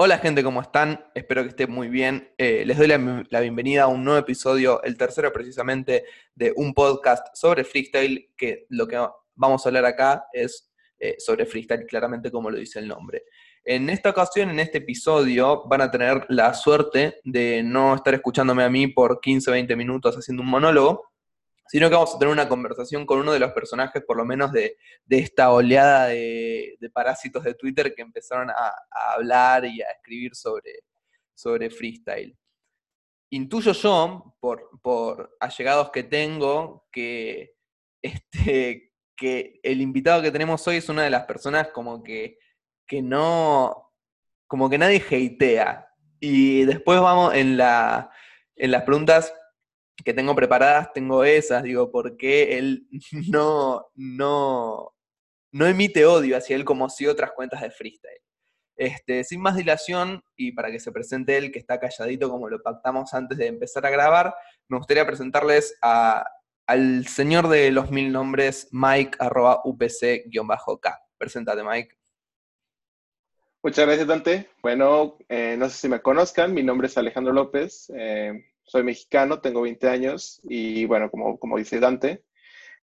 Hola gente, ¿cómo están? Espero que estén muy bien. Eh, les doy la, bienvenida a un nuevo episodio, el tercero precisamente, de un podcast sobre freestyle, que lo que vamos a hablar acá es eh, sobre freestyle, claramente como lo dice el nombre. En esta ocasión, en este episodio, van a tener la suerte de no estar escuchándome a mí por 15 o 20 minutos haciendo un monólogo, sino que vamos a tener una conversación con uno de los personajes, por lo menos de, de esta oleada de, de, parásitos de Twitter que empezaron a, a, hablar y a escribir sobre, sobre freestyle. Intuyo yo, por, por allegados que tengo, que, este, que el invitado que tenemos hoy es una de las personas como que, que no, como que nadie hatea. Y después vamos en, la, en las preguntas que tengo preparadas, tengo esas, digo, porque él no, no, no emite odio hacia él como si otras cuentas de freestyle. Este, sin más dilación, y para que se presente él, que está calladito como lo pactamos antes de empezar a grabar, me gustaría presentarles a, al señor de los mil nombres, Mike, arroba upc-k. Preséntate, Mike. Muchas gracias, Dante. Bueno, eh, no sé si me conozcan, mi nombre es Alejandro López. Eh, soy mexicano, tengo 20 años y bueno, como, como dice Dante,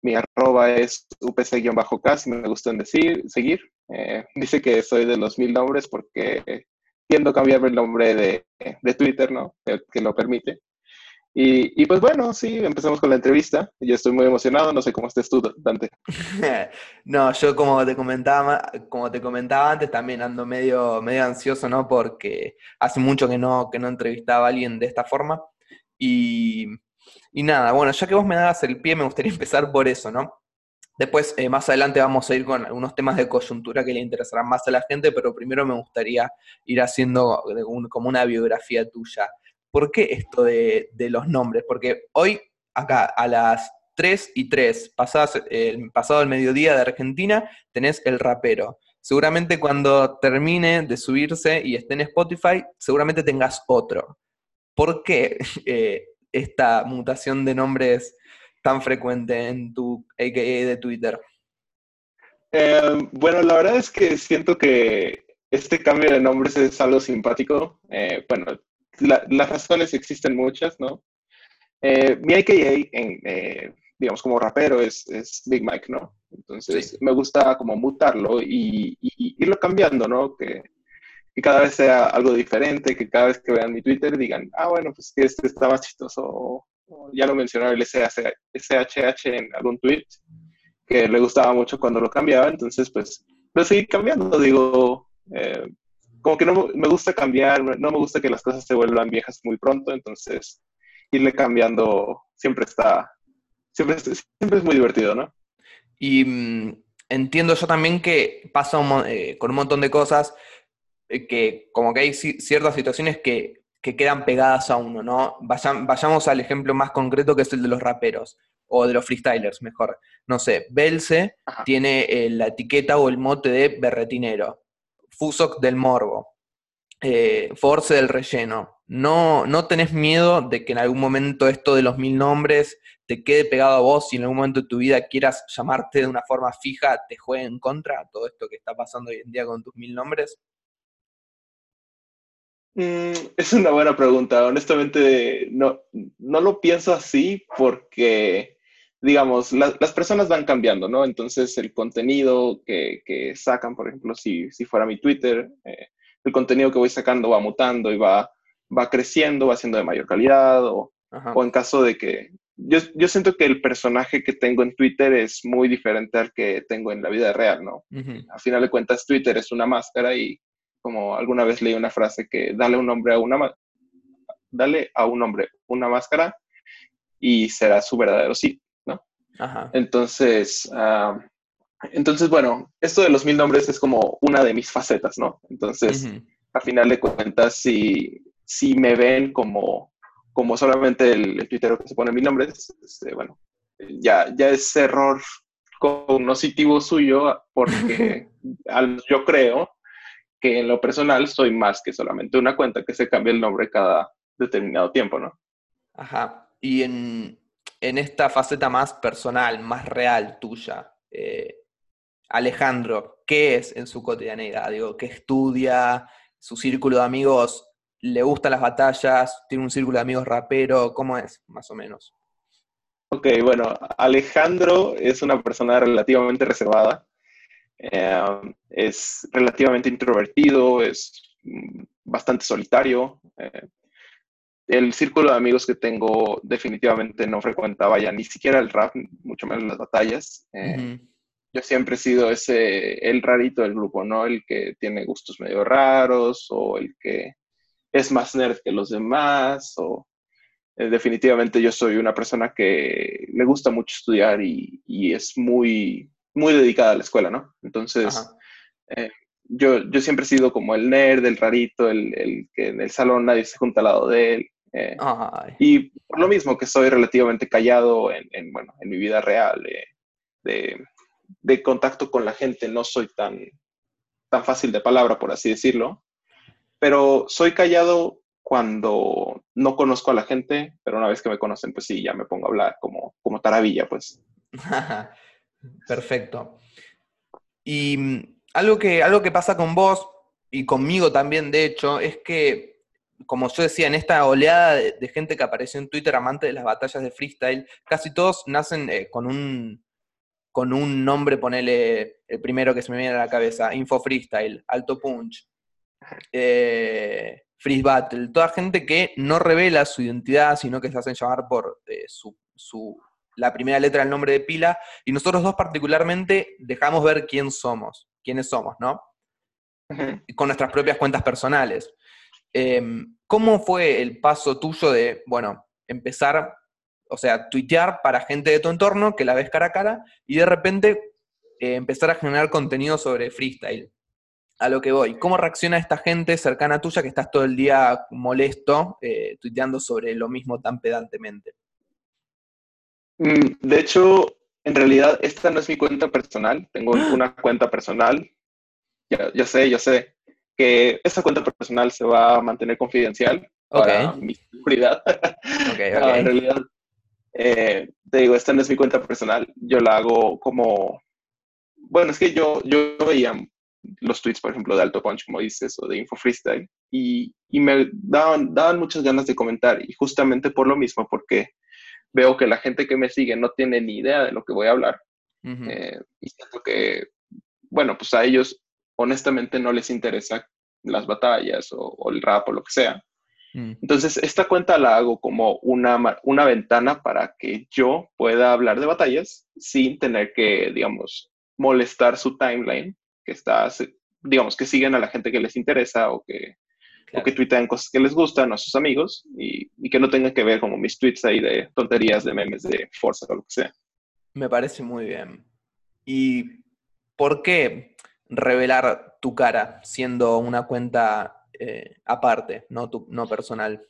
mi arroba es upc-k, si me gustan decir, seguir. Eh, dice que soy de los mil nombres porque tiendo cambiarme el nombre de, de Twitter, ¿no? Que, que lo permite. Y, y, pues bueno, sí, empezamos con la entrevista. Yo estoy muy emocionado, no sé cómo estés tú, Dante. no, yo como te comentaba, como te comentaba antes, también ando medio, medio ansioso, ¿no? Porque hace mucho que no, que no entrevistaba a alguien de esta forma. Y, y, nada, bueno, ya que vos me dabas el pie, me gustaría empezar por eso, ¿no? Después, eh, más adelante vamos a ir con algunos temas de coyuntura que le interesarán más a la gente, pero primero me gustaría ir haciendo un, como una biografía tuya. ¿Por qué esto de, de, los nombres? Porque hoy, acá, a las 3 y 3, pasadas, el pasado el mediodía de Argentina, tenés el rapero. Seguramente cuando termine de subirse y esté en Spotify, seguramente tengas otro. ¿Por qué eh, esta mutación de nombres tan frecuente en tu AKA de Twitter? Eh, bueno, la verdad es que siento que este cambio de nombres es algo simpático. Eh, bueno, la, las razones existen muchas, ¿no? Eh, mi AKA, en, eh, digamos, como rapero es, es, Big Mike, ¿no? Entonces, sí. me gusta como mutarlo y, y, irlo cambiando, ¿no? Que, que cada vez sea algo diferente, que cada vez que vean mi Twitter digan, ah, bueno, pues que este está más chistoso, ya lo mencionó el SHH en algún tweet, que le gustaba mucho cuando lo cambiaba, entonces pues lo seguí cambiando, digo, eh, como que no me gusta cambiar, no me gusta que las cosas se vuelvan viejas muy pronto, entonces irle cambiando siempre está, siempre, siempre es muy divertido, ¿no? Y mmm, entiendo yo también que pasa eh, con un montón de cosas, que como que hay ciertas situaciones que, que quedan pegadas a uno, ¿no? Vayan, vayamos al ejemplo más concreto que es el de los raperos, o de los freestylers, mejor. No sé, Belce Ajá. tiene eh, la etiqueta o el mote de berretinero, Fusok del morbo, eh, Force del relleno. No, no tenés miedo de que en algún momento esto de los mil nombres te quede pegado a vos y en algún momento de tu vida quieras llamarte de una forma fija, te juegue en contra todo esto que está pasando hoy en día con tus mil nombres? Mm, es una buena pregunta. Honestamente, no, no lo pienso así porque, digamos, la, las personas van cambiando, ¿no? Entonces, el contenido que, que sacan, por ejemplo, si, si fuera mi Twitter, eh, el contenido que voy sacando va mutando y va, va creciendo, va siendo de mayor calidad, o, o en caso de que... Yo, yo, siento que el personaje que tengo en Twitter es muy diferente al que tengo en la vida real, ¿no? Uh -huh. A final de cuentas, Twitter es una máscara y como alguna vez leí una frase que dale un nombre a una dale a un hombre una máscara y será su verdadero sí, ¿no? Ajá. Entonces, uh, entonces, bueno, esto de los mil nombres es como una de mis facetas, ¿no? Entonces, uh -huh. a final de cuentas, si, si me ven como, como solamente el, el tuitero que se pone mil nombres, este, bueno, ya, ya es error cognoscitivo suyo porque al, yo creo que en lo personal soy más que solamente una cuenta que se cambia el nombre cada determinado tiempo, ¿no? Ajá. Y en, en esta faceta más personal, más real tuya, eh, Alejandro, ¿qué es en su cotidianidad? Digo, ¿qué estudia? su círculo de amigos le gustan las batallas, tiene un círculo de amigos rapero, ¿cómo es, más o menos? Ok, bueno, Alejandro es una persona relativamente reservada, eh, es relativamente introvertido, es mm, bastante solitario. Eh, el círculo de amigos que tengo definitivamente no frecuentaba ya ni siquiera el rap, mucho menos las batallas. Eh, yo siempre he sido ese, el rarito del grupo, ¿no? El que tiene gustos medio raros o el que es más nerd que los demás o eh, definitivamente yo soy una persona que le gusta mucho estudiar y, es muy, muy dedicada a la escuela, ¿no? Entonces, eh, yo, yo siempre he sido como el nerd, el rarito, el, que en el salón nadie se junta al lado de él. Eh, y por lo mismo que soy relativamente callado en, bueno, en mi vida real, de, de, contacto con la gente, no soy tan, tan fácil de palabra, por así decirlo, pero soy callado cuando no conozco a la gente, pero una vez que me conocen, pues sí, ya me pongo a hablar como, como taravilla, pues. Perfecto. Y mm, algo que, algo que pasa con vos y conmigo también, de hecho, es que, como yo decía, en esta oleada de, gente que apareció en Twitter amante de las batallas de freestyle, casi todos nacen eh, con un con un nombre, ponele el primero que se me viene a la cabeza, Info Freestyle, Alto Punch, eh, Freeze Battle, toda gente que no revela su identidad, sino que se hacen llamar por eh, su, la primera letra del nombre de pila, y nosotros dos particularmente dejamos ver quién somos, quiénes somos, ¿no? Con nuestras propias cuentas personales. Em, ¿Cómo fue el paso tuyo de, bueno, empezar, o sea, tuitear para gente de tu entorno que la ves cara a cara y de repente eh, empezar a generar contenido sobre freestyle? a lo que voy. ¿Cómo reacciona esta gente cercana tuya que estás todo el día molesto, eh, tuiteando sobre lo mismo tan pedantemente? Mm, de hecho, en realidad, esta no es mi cuenta personal. Tengo una cuenta personal. Ya, sé, ya sé. Que esa cuenta personal se va a mantener confidencial para mi seguridad. en realidad, eh, te digo, esta no es mi cuenta personal. Yo la hago como. Bueno, es que yo, yo veía los tweets, por ejemplo, de Alto Punch, como dices, o de Info Freestyle, y, y me daban, daban muchas ganas de comentar, y justamente por lo mismo, porque veo que la gente que me sigue no tiene ni idea de lo que voy a hablar, eh, y siento que, bueno, pues a ellos honestamente no les interesa las batallas o, el rap o lo que sea. Mm. Entonces, esta cuenta la hago como una, una ventana para que yo pueda hablar de batallas sin tener que, digamos, molestar su timeline que está, digamos, que siguen a la gente que les interesa o que, o que tuitean cosas que les gustan a sus amigos y, que no tengan que ver como mis tweets ahí de tonterías, de memes, de fuerza o lo que sea. Me parece muy bien. ¿Y por qué revelar tu cara siendo una cuenta eh, aparte, no, tu, no personal?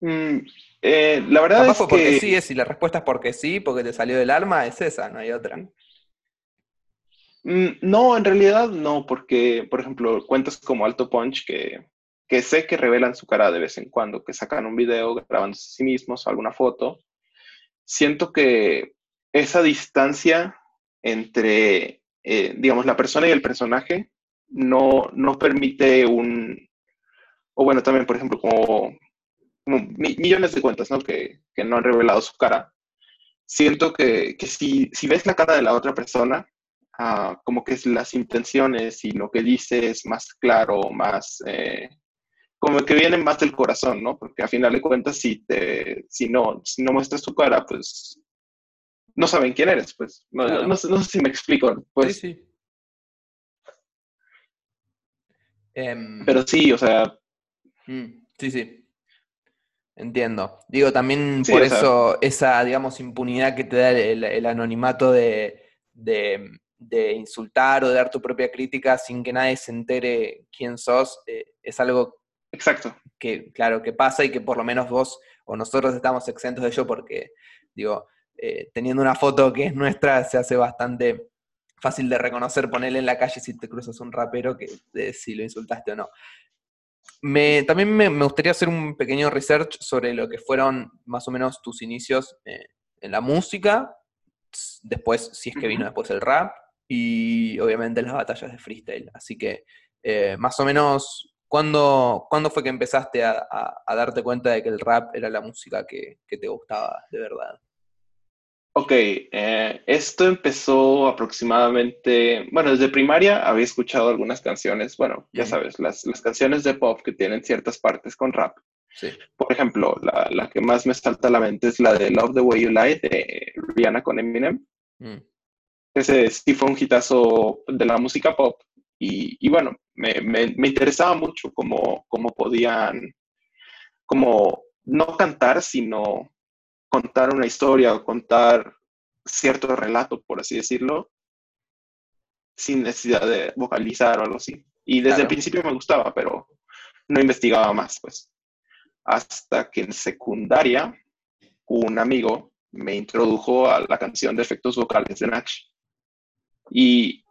Mm, eh, la verdad es porque que... sí, si la respuesta es porque sí, porque te salió del alma, es esa, no hay otra. Mm, no, en realidad no, porque, por ejemplo, cuentas como Alto Punch que, que sé que revelan su cara de vez en cuando, que sacan un video grabándose a sí mismos, alguna foto. Siento que esa distancia entre, eh, digamos, la persona y el personaje no, no permite un, o bueno, también, por ejemplo, como, millones de cuentas, ¿no? Que, que, no han revelado su cara. Siento que, que si, si ves la cara de la otra persona, como que las intenciones y lo que dice es más claro, más, eh, como que viene más del corazón, ¿no? Porque a final de cuentas, si, te, si, no, si no muestras tu cara, pues no saben quién eres, pues. No, no, sé si me explico. Pues. Sí, sí. Em, Pero sí, o sea. Mm, sí, sí. Entiendo. Digo, también por eso esa, digamos, impunidad que te da el, anonimato de, de insultar o de dar tu propia crítica sin que nadie se entere quién sos, eh, es algo Exacto. que, claro, que pasa y que por lo menos vos o nosotros estamos exentos de ello porque, digo, eh, teniendo una foto que es nuestra, se hace bastante fácil de reconocer, ponerle en la calle si te cruzas un rapero, que si lo insultaste o no. Me, también me, gustaría hacer un pequeño research sobre lo que fueron más o menos tus inicios eh, en la música, después, si es que vino después el rap, y obviamente las batallas de freestyle. Así que Eh, más o menos, ¿cuándo, ¿cuándo, fue que empezaste a, darte cuenta de que el rap era la música que, te gustaba de verdad? Ok, eh, esto empezó aproximadamente, bueno, desde primaria había escuchado algunas canciones, bueno, ya sabes, las, las, canciones de pop que tienen ciertas partes con rap. Sí. Por ejemplo, la, la, que más me salta a la mente es la de Love the Way You Lie de Rihanna con Eminem. Mm. Ese sí fue un hitazo de la música pop y, y bueno, me, me, me, interesaba mucho cómo, cómo podían, como no cantar, sino contar una historia o contar cierto relato, por así decirlo, sin necesidad de vocalizar o algo así. Y desde el principio me gustaba, pero no investigaba más, pues. Hasta que en secundaria, un amigo me introdujo a la canción de efectos vocales de Nach. Y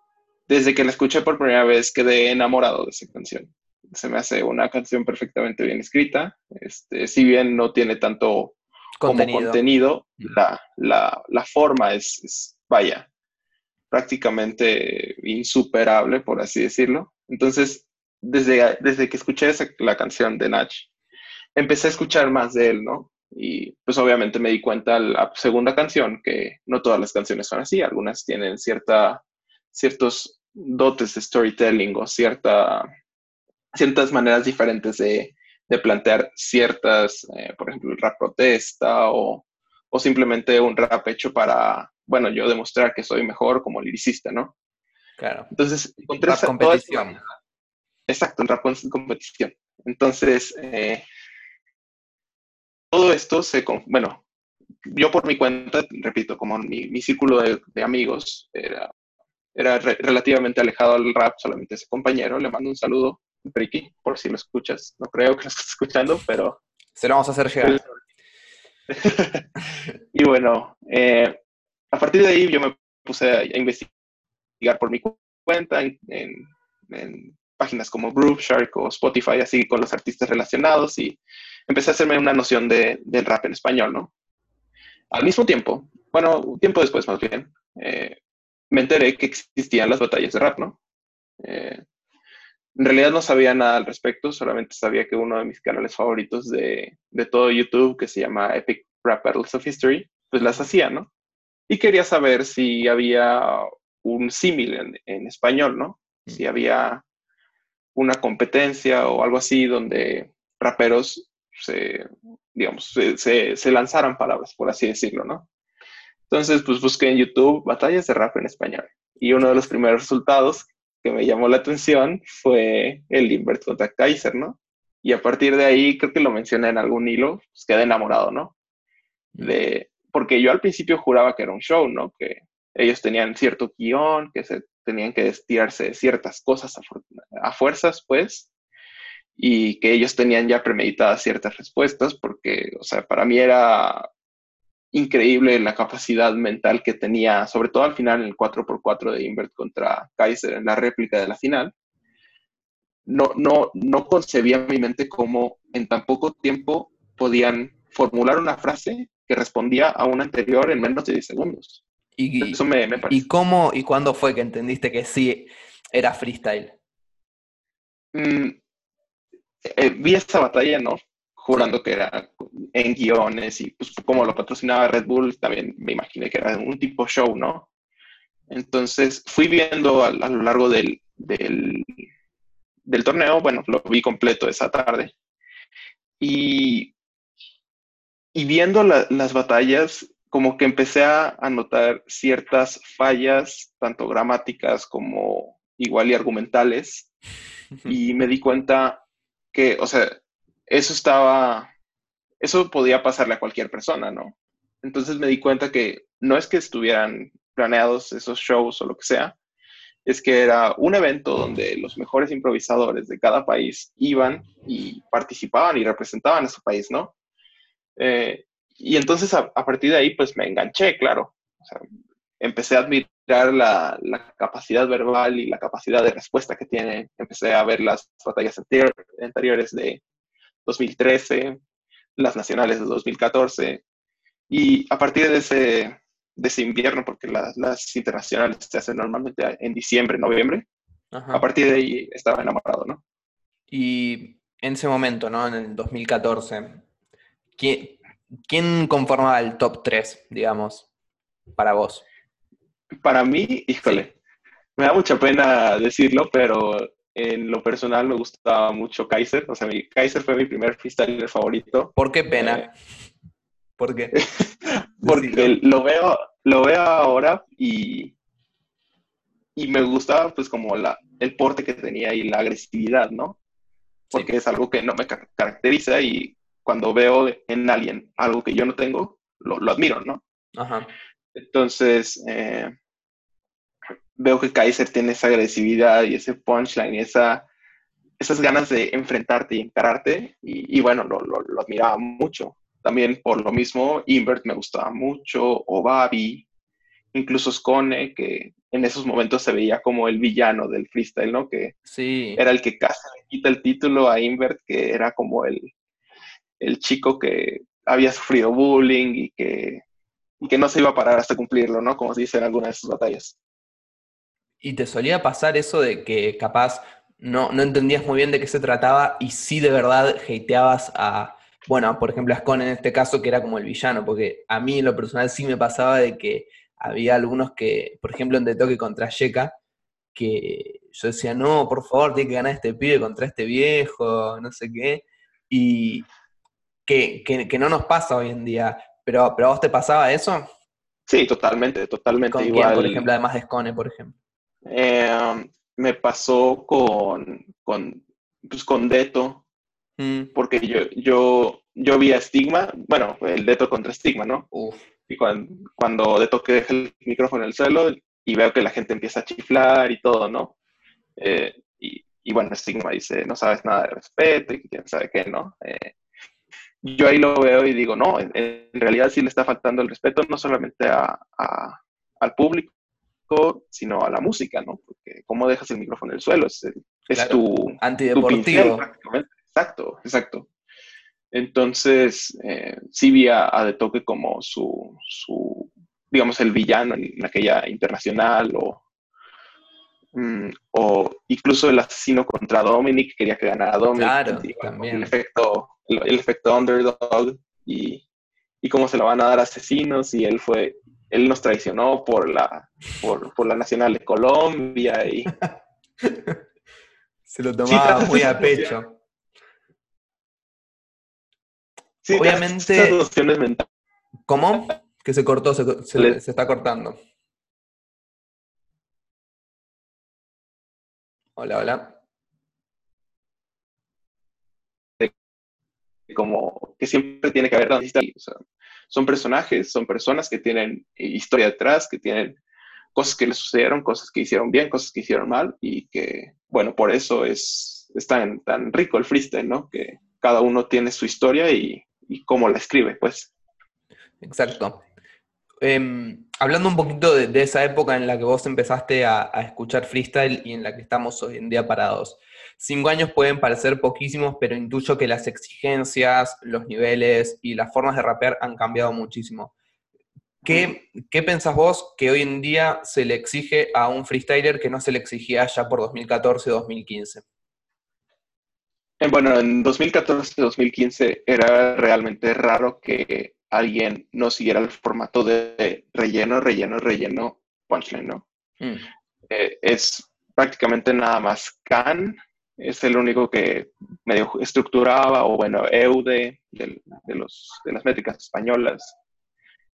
desde que la escuché por primera vez quedé enamorado de esa canción. Se me hace una canción perfectamente bien escrita. Este, si bien no tiene tanto contenido. como contenido, la, la, la forma es, es, vaya, prácticamente insuperable, por así decirlo. Entonces, desde, desde que escuché esa, la canción de Nach, empecé a escuchar más de él, ¿no? Y pues obviamente me di cuenta la segunda canción que no todas las canciones son así, algunas tienen cierta, ciertos dotes de storytelling o cierta, ciertas maneras diferentes de, de plantear ciertas, eh, por ejemplo, el rap protesta o, o, simplemente un rap hecho para, bueno, yo demostrar que soy mejor como liricista, ¿no? Claro. Entonces, encontré rap competición. exacto, el rap competición. Entonces, eh, todo esto se, bueno, yo por mi cuenta, repito, como mi, mi círculo de, de, amigos era, era relativamente alejado al rap, solamente ese compañero, le mando un saludo, Ricky, por si lo escuchas, no creo que lo estés escuchando, pero... Se lo vamos a hacer llegar. y bueno, eh, a partir de ahí yo me puse a, investigar por mi cuenta en, en, páginas como Groove Shark o Spotify, así con los artistas relacionados y empecé a hacerme una noción de, del rap en español, ¿no? Al mismo tiempo, bueno, un tiempo después más bien, eh, me enteré que existían las batallas de rap, ¿no? Eh, en realidad no sabía nada al respecto, solamente sabía que uno de mis canales favoritos de, de todo YouTube, que se llama Epic Rap Battles of History, pues las hacía, ¿no? Y quería saber si había un símil en, en, español, ¿no? Si mm. había una competencia o algo así donde raperos se, digamos, se, se, lanzaran palabras, por así decirlo, ¿no? Entonces, pues busqué en YouTube batallas de rap en español. Y uno de los primeros resultados que me llamó la atención fue el Invert contra Kaiser, ¿no? Y a partir de ahí, creo que lo mencioné en algún hilo, pues quedé enamorado, ¿no? De, porque yo al principio juraba que era un show, ¿no? Que ellos tenían cierto guion, que se tenían que estirarse ciertas cosas a, a fuerzas, pues, y que ellos tenían ya premeditadas ciertas respuestas, porque, o sea, para mí era increíble la capacidad mental que tenía, sobre todo al final en el 4x4 de Invert contra Kaiser en la réplica de la final. No, no, no concebía en mi mente cómo en tan poco tiempo podían formular una frase que respondía a una anterior en menos de 10 segundos. ¿Y, Eso me, ¿y cómo y cuándo fue que entendiste que sí era freestyle? Mm, eh, vi esa batalla, ¿no? Jurando que era en guiones y pues como lo patrocinaba Red Bull, también me imaginé que era un tipo show, ¿no? Entonces fui viendo a, lo largo del, del, del, torneo, bueno, lo vi completo esa tarde. Y, y viendo las batallas, como que empecé a, a notar ciertas fallas, tanto gramáticas como igual y argumentales. Y me di cuenta que, o sea, eso estaba, eso podía pasarle a cualquier persona, ¿no? Entonces me di cuenta que no es que estuvieran planeados esos shows o lo que sea, es que era un evento donde los mejores improvisadores de cada país iban y participaban y representaban a su país, ¿no? Eh, y entonces a, partir de ahí pues me enganché, claro. Empecé a admirar la, la, capacidad verbal y la capacidad de respuesta que tiene. Empecé a ver las batallas anteriores de 2013, las nacionales de 2014. Y a partir de ese, de ese invierno, porque las internacionales se hacen normalmente en diciembre, noviembre, a partir de ahí estaba enamorado, ¿no? Y en ese momento, ¿no? En el 2014, ¿quién, quién conformaba el top 3, digamos, para vos? Para mí, híjole, me da mucha pena decirlo, pero en lo personal me gustaba mucho Kaiser. O sea, mi, Kaiser fue mi primer freestyler favorito. ¿Por qué pena? Eh, ¿Por qué? porque lo veo, lo veo ahora y, y me gustaba pues como la, el porte que tenía y la agresividad, ¿no? Porque es algo que no me caracteriza y cuando veo en alguien algo que yo no tengo, lo, lo admiro, ¿no? Ajá. Entonces, eh, veo que Kaiser tiene esa agresividad y ese punchline y esa, esas ganas de enfrentarte y encararte. Y, bueno, lo, lo, admiraba mucho. También por lo mismo, Invert me gustaba mucho, o Babi, incluso Scone, que en esos momentos se veía como el villano del freestyle, ¿no? Que sí. era el que casi le quita el título a Invert, que era como el, el chico que había sufrido bullying y que, y que no se iba a parar hasta cumplirlo, ¿no? Como se dice en alguna de sus batallas. ¿Y te solía pasar eso de que capaz no, no entendías muy bien de qué se trataba y sí de verdad hateabas a, bueno, por ejemplo, a Scone en este caso, que era como el villano? Porque a mí en lo personal sí me pasaba de que había algunos que, por ejemplo, en The Toque contra Sheka, que yo decía, no, por favor, tiene que ganar este pibe contra este viejo, no sé qué. Y que, que, no nos pasa hoy en día. Pero, ¿Pero a vos te pasaba eso? Sí, totalmente, totalmente. ¿Con igual. por ejemplo, además de Scone, por ejemplo? Eh, me pasó con, con, pues, con Deto, mm. porque yo, yo, yo vi a Stigma, bueno, el Deto contra Stigma, ¿no? Y cuando, cuando Deto que deja el micrófono en el suelo y veo que la gente empieza a chiflar y todo, ¿no? Eh, y, y, bueno, Stigma dice, no sabes nada de respeto y quién sabe qué, ¿no? Eh, yo ahí lo veo y digo, no, en, realidad sí le está faltando el respeto no solamente a, al público, sino a la música, ¿no? Porque cómo dejas el micrófono en el suelo, es, tu... Antideportivo. Exacto, exacto. Entonces, eh, sí vi a, De Toque como su, su, digamos, el villano en aquella internacional o, mm, o incluso el asesino contra Dominic, quería que ganara Dominic. Claro, también. El efecto, el, efecto underdog y, y cómo se lo van a dar asesinos y él fue él nos traicionó por la, por, la Nacional de Colombia y... Se lo tomaba muy a pecho. Obviamente... ¿Cómo? Que se cortó, se, se está cortando. Hola, hola. Como que siempre tiene que haber o sea, son personajes, son personas que tienen historia detrás, que tienen cosas que les sucedieron, cosas que hicieron bien, cosas que hicieron mal y que, bueno, por eso es, tan, tan rico el freestyle, ¿no? Que cada uno tiene su historia y, cómo la escribe, pues. Exacto. Em, hablando un poquito de, esa época en la que vos empezaste a, a, escuchar freestyle y en la que estamos hoy en día parados, Cinco años pueden parecer poquísimos, pero intuyo que las exigencias, los niveles y las formas de rapear han cambiado muchísimo. ¿Qué, ¿Qué, pensás vos que hoy en día se le exige a un freestyler que no se le exigía ya por 2014-2015? Eh, bueno, en 2014-2015 era realmente raro que alguien no siguiera el formato de relleno, relleno, relleno, punchline, ¿no? Mm. Eh, es prácticamente nada más can es el único que medio estructuraba, o bueno, EUDE de, los, de las métricas españolas.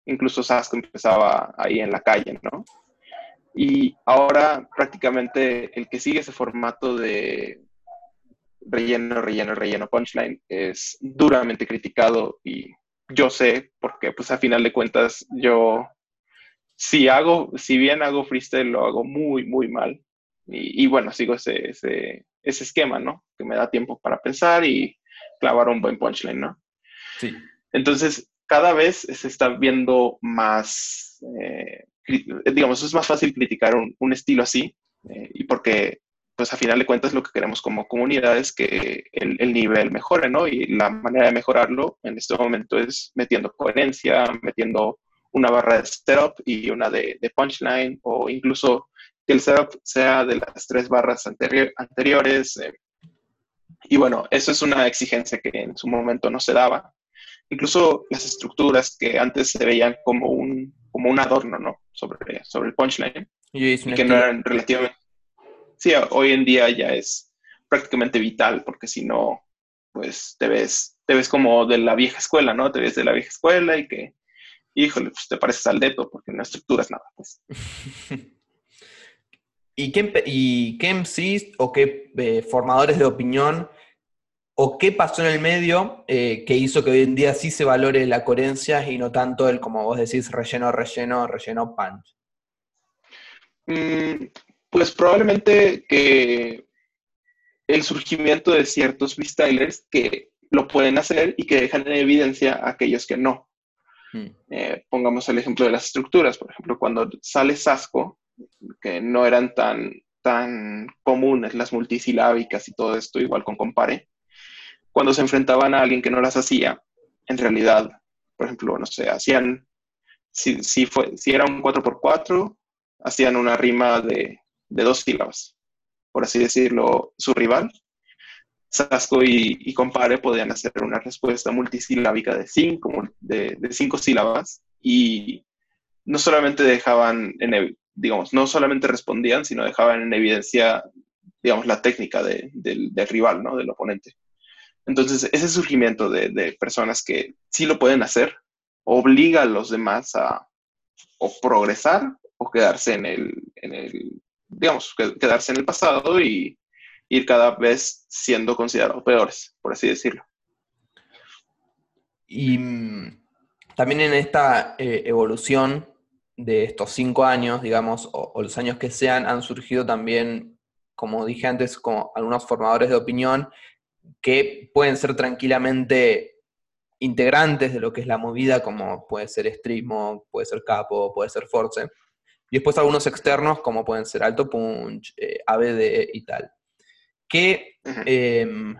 Incluso Sask empezaba ahí en la calle, ¿no? Y ahora prácticamente el que sigue ese formato de relleno, relleno, relleno, punchline es duramente criticado y yo sé, porque pues a final de cuentas yo, si hago, si bien hago freestyle, lo hago muy, muy mal. Y, bueno, sigo ese, ese, ese esquema, ¿no? Que me da tiempo para pensar y clavar un buen punchline, ¿no? Sí. Entonces, cada vez se está viendo más, eh, digamos, es más fácil criticar un, estilo así, eh, y porque, pues a final de cuentas, lo que queremos como comunidad es que el, nivel mejore, ¿no? Y la manera de mejorarlo en este momento es metiendo coherencia, metiendo una barra de setup y una de, de punchline, o incluso que el setup sea de las tres barras anteriores. Eh, y bueno, eso es una exigencia que en su momento no se daba. Incluso las estructuras que antes se veían como un, como un adorno, ¿no? Sobre, sobre el punchline. Y, que no eran relativamente... Sí, hoy en día ya es prácticamente vital, porque si no, pues te ves, te ves como de la vieja escuela, ¿no? Te ves de la vieja escuela y que, híjole, pues te pareces al dedo porque no estructuras nada, pues. ¿Y qué, ¿Y qué MCs o qué eh, formadores de opinión o qué pasó en el medio eh, que hizo que hoy en día sí se valore la coherencia y no tanto el, como vos decís, relleno, relleno, relleno, punch? Mm, pues probablemente que el surgimiento de ciertos freestylers que lo pueden hacer y que dejan en evidencia a aquellos que no. Hmm. Eh, pongamos el ejemplo de las estructuras, por ejemplo, cuando sale Sasco, que no eran tan, tan comunes las multisilábicas y todo esto, igual con Compare, cuando se enfrentaban a alguien que no las hacía, en realidad, por ejemplo, no sé, hacían, si, si, fue, si era un 4x4, hacían una rima de, de dos sílabas por así decirlo, su rival, Sasco y, Compare podían hacer una respuesta multisilábica de cinco, de, cinco sílabas y no solamente dejaban, en, digamos, no solamente respondían, sino dejaban en evidencia, digamos, la técnica del, rival, ¿no? Del oponente. Entonces, ese surgimiento de, personas que sí lo pueden hacer obliga a los demás a o progresar o quedarse en el, en el digamos, quedarse en el pasado y ir cada vez siendo considerados peores, por así decirlo. Y mm, también en esta eh, evolución de estos cinco años, digamos, o, los años que sean, han surgido también, como dije antes, algunos formadores de opinión que pueden ser tranquilamente integrantes de lo que es la movida, como puede ser Streamo, puede ser Capo, puede ser Force, y después algunos externos, como pueden ser Alto Punch, eh, ABD y tal. ¿Qué, em,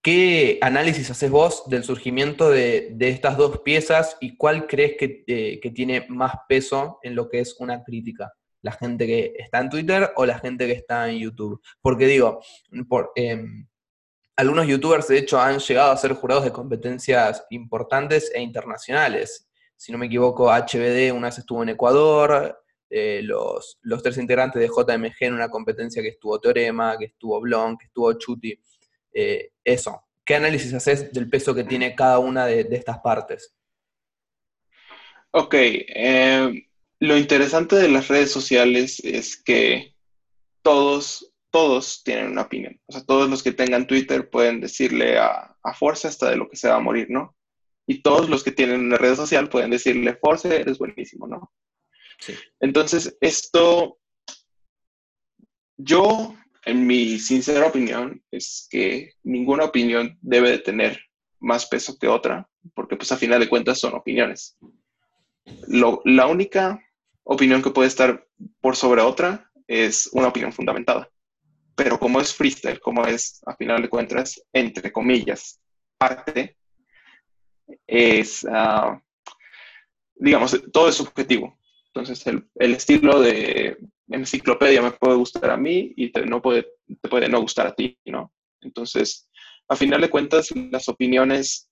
¿Qué, análisis haces vos del surgimiento de, estas dos piezas y cuál crees eh, que, tiene más peso en lo que es una crítica? ¿La gente que está en Twitter o la gente que está en YouTube? Porque digo, por, em, algunos youtubers de hecho han llegado a ser jurados de competencias importantes e internacionales si no me equivoco, HBD una vez estuvo en Ecuador, eh, los, tres integrantes de JMG en una competencia que estuvo Teorema, que estuvo Blon, que estuvo Chuti. Eh, eso, ¿qué análisis haces del peso que tiene cada una de, estas partes? Ok, eh, lo interesante de las redes sociales es que todos, todos tienen una opinión. O sea, todos los que tengan Twitter pueden decirle a, a fuerza hasta de lo que se va a morir, ¿no? Y todos los que tienen una red social pueden decirle, Force, eres buenísimo, ¿no? Sí. Entonces, esto, yo, en mi sincera opinión, es que ninguna opinión debe de tener más peso que otra, porque pues a final de cuentas son opiniones. la única opinión que puede estar por sobre otra es una opinión fundamentada. Pero como es freestyle, como es a final de cuentas, entre comillas, arte, es, ah, digamos, todo es subjetivo. Entonces, el, estilo de enciclopedia me puede gustar a mí y te, no puede, te puede no gustar a ti, ¿no? Entonces, a final de cuentas, las opiniones,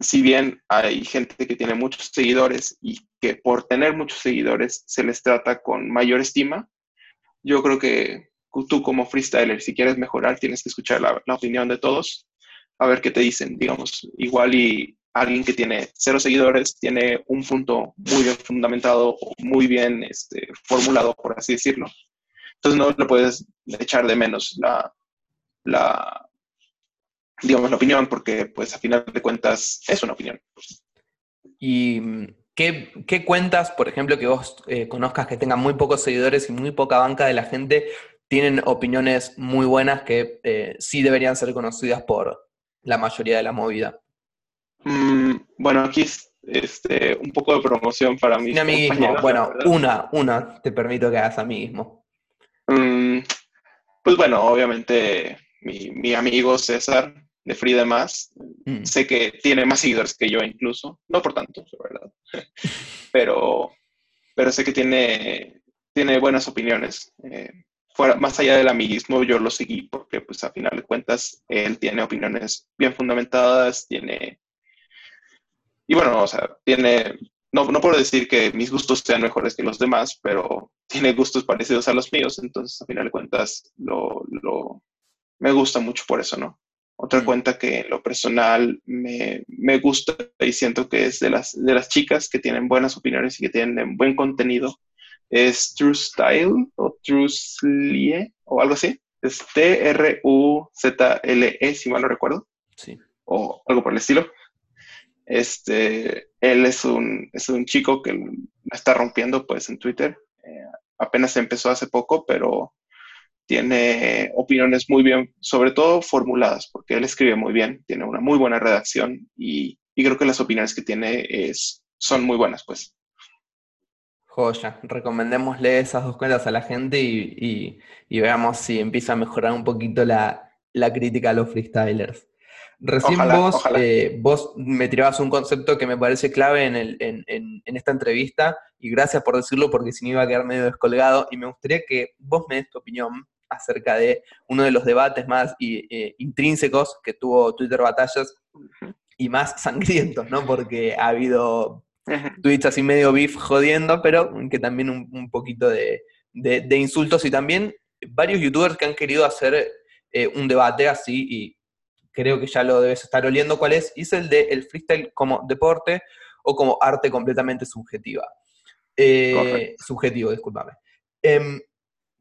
si bien hay gente que tiene muchos seguidores y que por tener muchos seguidores se les trata con mayor estima, yo creo que tú como freestyler, si quieres mejorar, tienes que escuchar la opinión de todos a ver qué te dicen. Digamos, igual y alguien que tiene cero seguidores tiene un punto muy bien fundamentado muy bien este, formulado, por así decirlo. Entonces no le puedes echar de menos la, la, digamos, la opinión porque pues a final de cuentas es una opinión. ¿Y qué, cuentas, por ejemplo, que vos eh, conozcas que tengan muy pocos seguidores y muy poca banca de la gente, tienen opiniones muy buenas que eh, sí deberían ser conocidas por, la mayoría de la movida. Mm, bueno, aquí este, un poco de promoción para mí. bueno, una, una, te permito que hagas amiguismo. Mm, pues bueno, obviamente mi, amigo César de Free de Más, mm. sé que tiene más seguidores que yo incluso, no por tanto, la verdad, pero, pero sé que tiene, tiene buenas opiniones. Eh, fuera, más allá del amiguismo, yo lo seguí porque, pues, a final de cuentas, él tiene opiniones bien fundamentadas, tiene... Y bueno, o sea, tiene... No, no puedo decir que mis gustos sean mejores que los demás, pero tiene gustos parecidos a los míos, entonces, a final de cuentas, lo, lo, me gusta mucho por eso, ¿no? Otra mm. cuenta que en lo personal me, me, gusta y siento que es de las, de las chicas que tienen buenas opiniones y que tienen buen contenido es True Style o True Slie o algo así. Es T-R-U-Z-L-E, si mal no recuerdo. Sí. O algo por el estilo. Este, él es un, es un chico que está rompiendo pues en Twitter. Eh, apenas empezó hace poco, pero tiene opiniones muy bien, sobre todo formuladas, porque él escribe muy bien, tiene una muy buena redacción y, creo que las opiniones que tiene es, son muy buenas, pues. Joya, recomendémosle esas dos cuentas a la gente y, veamos si empieza a mejorar un poquito la, crítica a los freestylers. Recién vos, eh, vos me tirabas un concepto que me parece clave en, en, esta entrevista y gracias por decirlo porque si no iba a quedar medio descolgado y me gustaría que vos me des tu opinión acerca de uno de los debates más eh, intrínsecos que tuvo Twitter Batallas y más sangrientos, ¿no? Porque ha habido tweets así medio beef jodiendo, pero que también un, poquito de, insultos y también varios youtubers que han querido hacer eh, un debate así y creo que ya lo debes estar oliendo cuál es, es el de el freestyle como deporte o como arte completamente subjetiva. Eh, subjetivo, discúlpame. Em,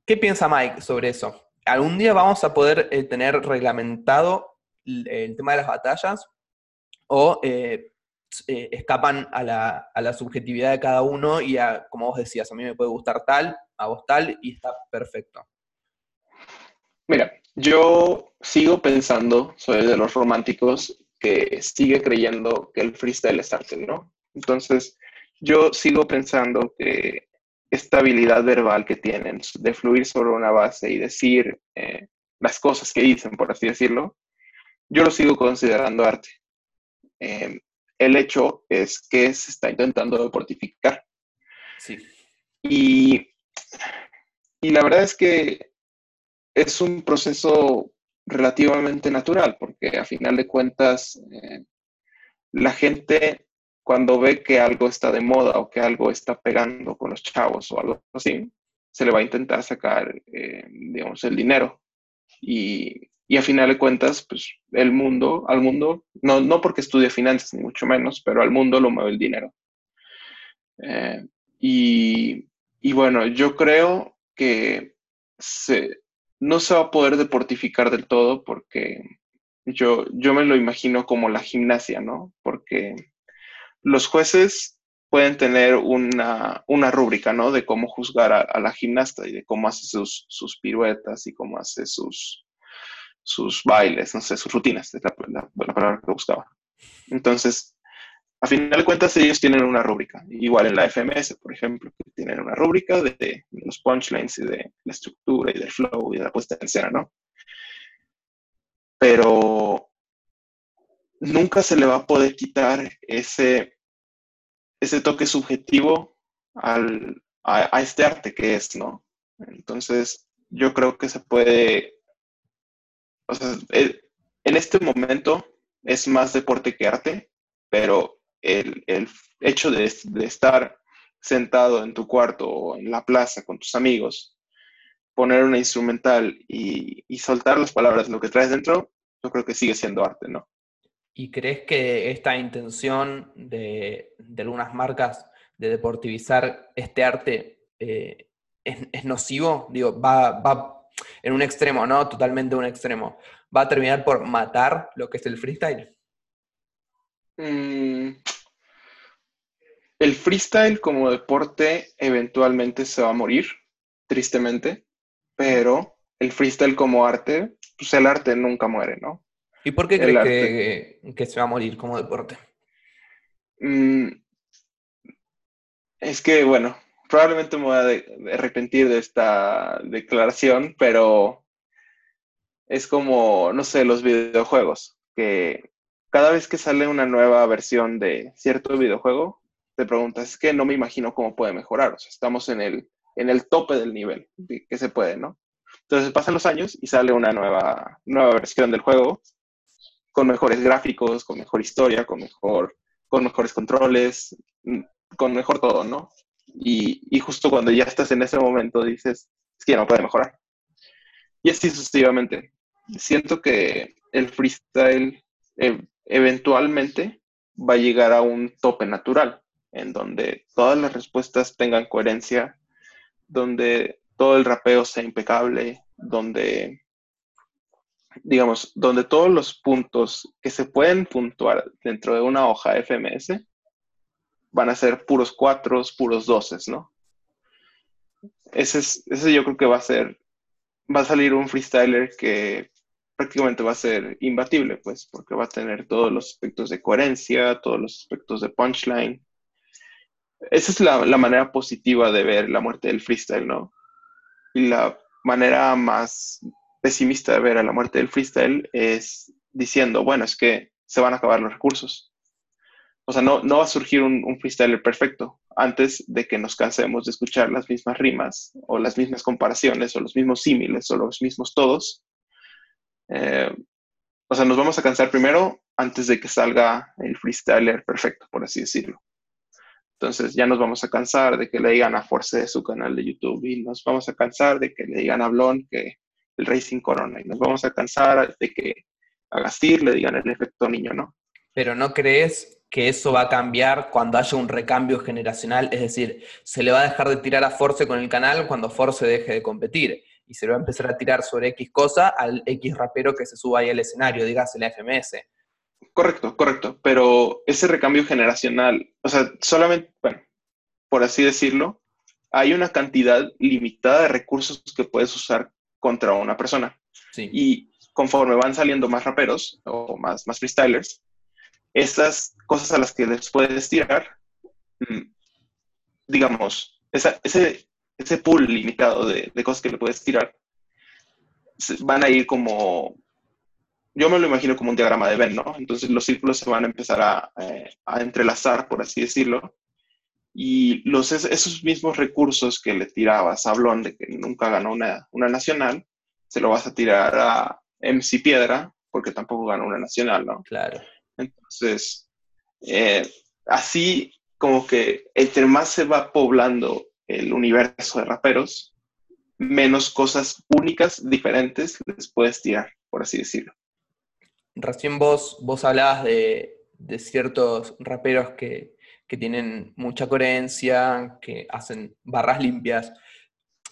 ¿Qué piensa Mike sobre eso? ¿Algún día vamos a poder eh, tener reglamentado el, tema de las batallas? ¿O eh, eh, escapan a la, subjetividad de cada uno y a, como vos decías, a mí me puede gustar tal, a vos tal, y está perfecto? Mira, yo sigo pensando, soy de los románticos que sigue creyendo que el freestyle es arte, ¿no? Entonces, yo sigo pensando que esta habilidad verbal que tienen de fluir sobre una base y decir eh, las cosas que dicen, por así decirlo, yo lo sigo considerando arte. Em, el hecho es que se está intentando deportificar. Sí. Y, y la verdad es que es un proceso relativamente natural, porque a final de cuentas eh, la gente cuando ve que algo está de moda o que algo está pegando con los chavos o algo así, se le va a intentar sacar, eh, digamos, el dinero. Y, y, a final de cuentas, pues el mundo, al mundo, no, no porque estudie finanzas, ni mucho menos, pero al mundo lo mueve el dinero. Eh, y, y, bueno, yo creo que se, no se va a poder deportificar del todo porque yo, yo me lo imagino como la gimnasia, ¿no? Porque los jueces pueden tener una, rúbrica, ¿no? De cómo juzgar a, la gimnasta y de cómo hace sus, sus, piruetas y cómo hace sus, sus bailes, no sé, sus rutinas, es la, palabra que buscaba. Entonces, a final de cuentas, ellos tienen una rúbrica. Igual en la FMS, por ejemplo, que tienen una rúbrica de, los punchlines y de la estructura y del flow y de la puesta en escena, ¿no? Pero nunca se le va a poder quitar ese, ese toque subjetivo al, a, este arte que es, ¿no? Entonces, yo creo que se puede, o sea, en este momento es más deporte que arte, pero el, hecho de, estar sentado en tu cuarto o en la plaza con tus amigos, poner una instrumental y, y soltar las palabras, lo que traes dentro, yo creo que sigue siendo arte, ¿no? ¿Y crees que esta intención de, algunas marcas de deportivizar este arte eh, es, nocivo? Digo, va, en un extremo, ¿no? Totalmente un extremo. ¿Va a terminar por matar lo que es el freestyle? Mm, el freestyle como deporte eventualmente se va a morir, tristemente, pero el freestyle como arte, pues el arte nunca muere, ¿no? ¿Y por qué crees que, se va a morir como deporte? Mm, es que, bueno, probablemente me voy a arrepentir de esta declaración, pero es como, no sé, los videojuegos, que cada vez que sale una nueva versión de cierto videojuego, te preguntas, es que no me imagino cómo puede mejorar. O sea, estamos en el en el tope del nivel que se puede, ¿no? Entonces pasan los años y sale una nueva, nueva versión del juego con mejores gráficos, con mejor historia, con, mejor, con mejores controles, mm, con mejor todo, ¿no? Y, justo cuando ya estás en ese momento dices, es que ya no puede mejorar. Y así sucesivamente. Siento que el freestyle eh, eventualmente va a llegar a un tope natural, en donde todas las respuestas tengan coherencia, donde todo el rapeo sea impecable, donde, digamos, donde todos los puntos que se pueden puntuar dentro de una hoja FMS van a ser puros cuatros, puros doces, ¿no? Ese, es, ese yo creo que va a ser, va a salir un freestyler que prácticamente va a ser imbatible, pues, porque va a tener todos los aspectos de coherencia, todos los aspectos de punchline. Esa es la, la manera positiva de ver la muerte del freestyle, ¿no? Y la manera más pesimista de ver a la muerte del freestyle es diciendo, bueno, es que se van a acabar los recursos. O sea, no, no va a surgir un, freestyler perfecto antes de que nos cansemos de escuchar las mismas rimas o las mismas comparaciones o los mismos símiles o los mismos todos eh, o sea, nos vamos a cansar primero antes de que salga el freestyler perfecto, por así decirlo. Entonces ya nos vamos a cansar de que le digan a Force de su canal de YouTube y nos vamos a cansar de que le digan a Blon que el Racing Corona y nos vamos a cansar de que a Gastir le digan el efecto niño, ¿no? Pero ¿no crees que eso va a cambiar cuando haya un recambio generacional? Es decir, se le va a dejar de tirar a Force con el canal cuando Force deje de competir y se lo va a empezar a tirar sobre X cosa al X rapero que se suba ahí al escenario, dígase la FMS. Correcto, correcto, pero ese recambio generacional, o sea, solamente, bueno, por así decirlo, hay una cantidad limitada de recursos que puedes usar contra una persona. Y conforme van saliendo más raperos o más, más freestylers, estas cosas a las que les puedes tirar, mm, digamos, esa, ese, ese pool limitado de, cosas que le puedes tirar, van a ir como, yo me lo imagino como un diagrama de Venn, ¿no? Entonces los círculos se van a empezar a, eh, entrelazar, por así decirlo, y los, esos mismos recursos que le tirabas a Blon de que nunca ganó una, nacional, se lo vas a tirar a MC Piedra, porque tampoco ganó una nacional, ¿no? Claro. Entonces, eh, así como que entre más se va poblando el universo de raperos, menos cosas únicas, diferentes les puedes tirar, por así decirlo. Recién vos, vos hablabas de, ciertos raperos que, tienen mucha coherencia, que hacen barras limpias,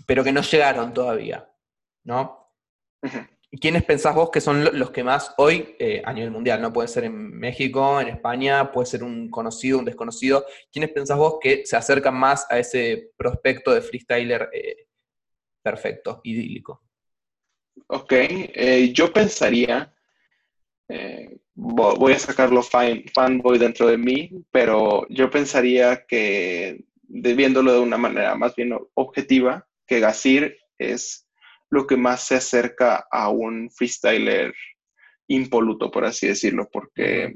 pero que no llegaron todavía, ¿no? ¿Quiénes pensás vos que son los que más hoy eh, a nivel mundial, no puede ser en México, en España, puede ser un conocido, un desconocido? ¿Quiénes pensás vos que se acercan más a ese prospecto de freestyler eh, perfecto, idílico? Ok, eh, yo pensaría, voy a sacarlo fanboy dentro de mí, pero yo pensaría que, viéndolo de una manera más bien objetiva, que Gasir es lo que más se acerca a un freestyler impoluto, por así decirlo, porque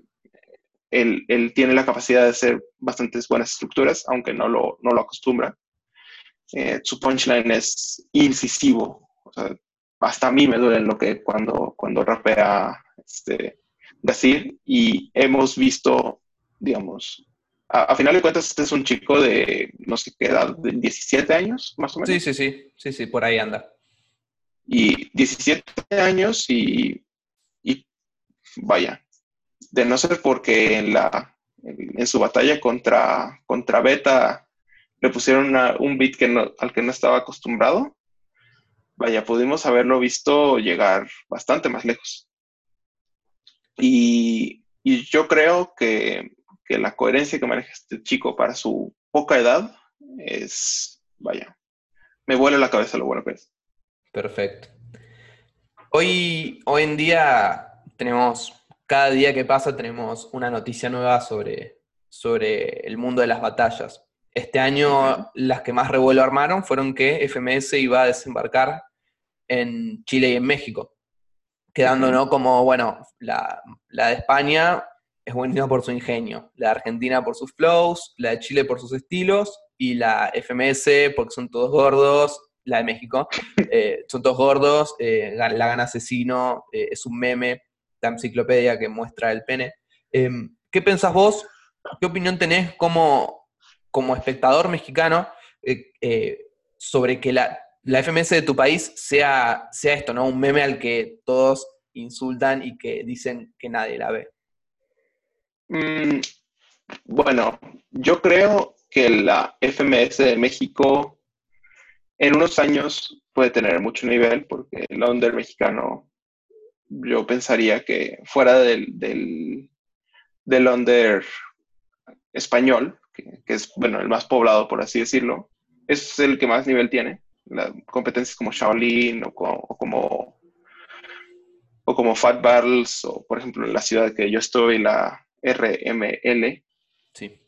él, tiene la capacidad de hacer bastantes buenas estructuras, aunque no lo, no lo acostumbra. Eh, su punchline es incisivo, o sea, hasta a mí me duele lo que cuando, cuando rapea este, decir, y hemos visto, digamos, a, final de cuentas, este es un chico de, no sé qué edad, de 17 años, más o menos. Sí, sí, sí, sí, sí, por ahí anda. Y 17 años y, vaya, de no ser porque en, la, en, su batalla contra, contra Beta le pusieron un beat que no, al que no estaba acostumbrado, vaya, pudimos haberlo visto llegar bastante más lejos. Y, y yo creo que, que, la coherencia que maneja este chico para su poca edad es, vaya, me vuela la cabeza lo bueno que es. Perfecto. Hoy, hoy en día tenemos, cada día que pasa tenemos una noticia nueva sobre, sobre el mundo de las batallas. Este año las que más revuelo armaron fueron que FMS iba a desembarcar en Chile y en México, quedando como, bueno, la, la de España es buenísima por su ingenio, la de Argentina por sus flows, la de Chile por sus estilos y la FMS, porque son todos gordos, la de México, eh, son todos gordos, eh, la gana asesino, eh, es un meme, la enciclopedia que muestra el pene. Em, ¿Qué pensás vos? ¿Qué opinión tenés como, como espectador mexicano sobre que la, la, FMS de tu país sea, sea esto, ¿no? Un meme al que todos insultan y que dicen que nadie la ve. Mm, bueno, yo creo que la FMS de México en unos años puede tener mucho nivel porque el under mexicano yo pensaría que fuera del, del, del under español, que, es bueno el más poblado por así decirlo, es el que más nivel tiene. Las competencias como Shaolin o como, o como, Fat Battles o por ejemplo en la ciudad que yo estoy, la RML, sí.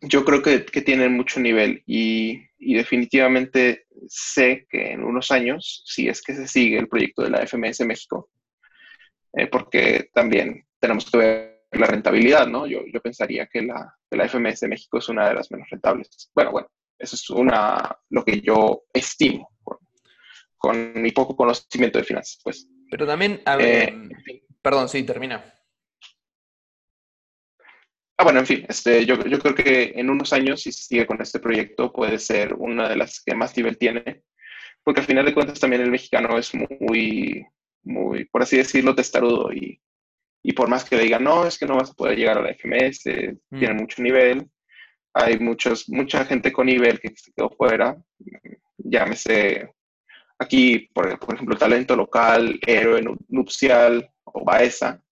yo creo que, tienen mucho nivel y, definitivamente sé que en unos años, si es que se sigue el proyecto de la FMS México, eh, porque también tenemos que ver la rentabilidad, ¿no? Yo, yo pensaría que la, la FMS México es una de las menos rentables. Bueno, bueno, eso es una, lo que yo estimo con, mi poco conocimiento de finanzas, pues. Pero también, a ver, eh, perdón, sí, termina. Ah, bueno, en fin, este, yo, yo creo que en unos años, si se sigue con este proyecto, puede ser una de las que más nivel tiene, porque al final de cuentas también el mexicano es muy, muy, por así decirlo, testarudo y, y por más que le digan, no, es que no vas a poder llegar a la FMS, mm. tiene mucho nivel, hay muchos, mucha gente con nivel que se quedó fuera, llámese aquí, por, por ejemplo, talento local, héroe nupcial o Baeza,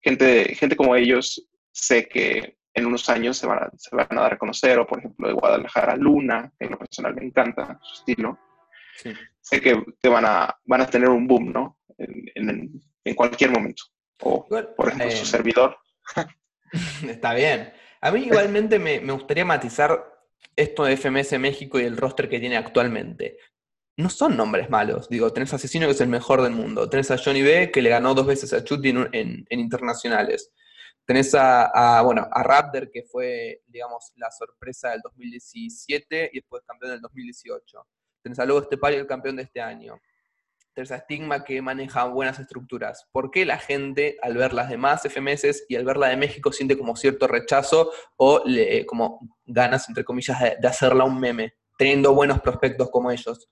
gente, gente como ellos sé que en unos años se van, a, se van a dar a conocer, o por ejemplo de Guadalajara, Luna, que en lo personal me encanta su estilo. Sé que, que, van, a, van a tener un boom, ¿no? En, en, cualquier momento. O, por ejemplo, su eh, servidor. Está bien. A mí igualmente me, me, gustaría matizar esto de FMS México y el roster que tiene actualmente. No son nombres malos. Digo, tenés a Asesino, que es el mejor del mundo. Tenés a Johnny B, que le ganó dos veces a Chuti en, en, en internacionales. Tenés a, bueno, a Raptor, que fue, digamos, la sorpresa del 2017 y después campeón del 2018. Tenés a Lobo Estepario, el campeón de este año. Tenés a Stigma, que maneja buenas estructuras. ¿Por qué la gente, al ver las demás FMS y al ver la de México, siente como cierto rechazo o como ganas, entre comillas, de, hacerla un meme, teniendo buenos prospectos como ellos?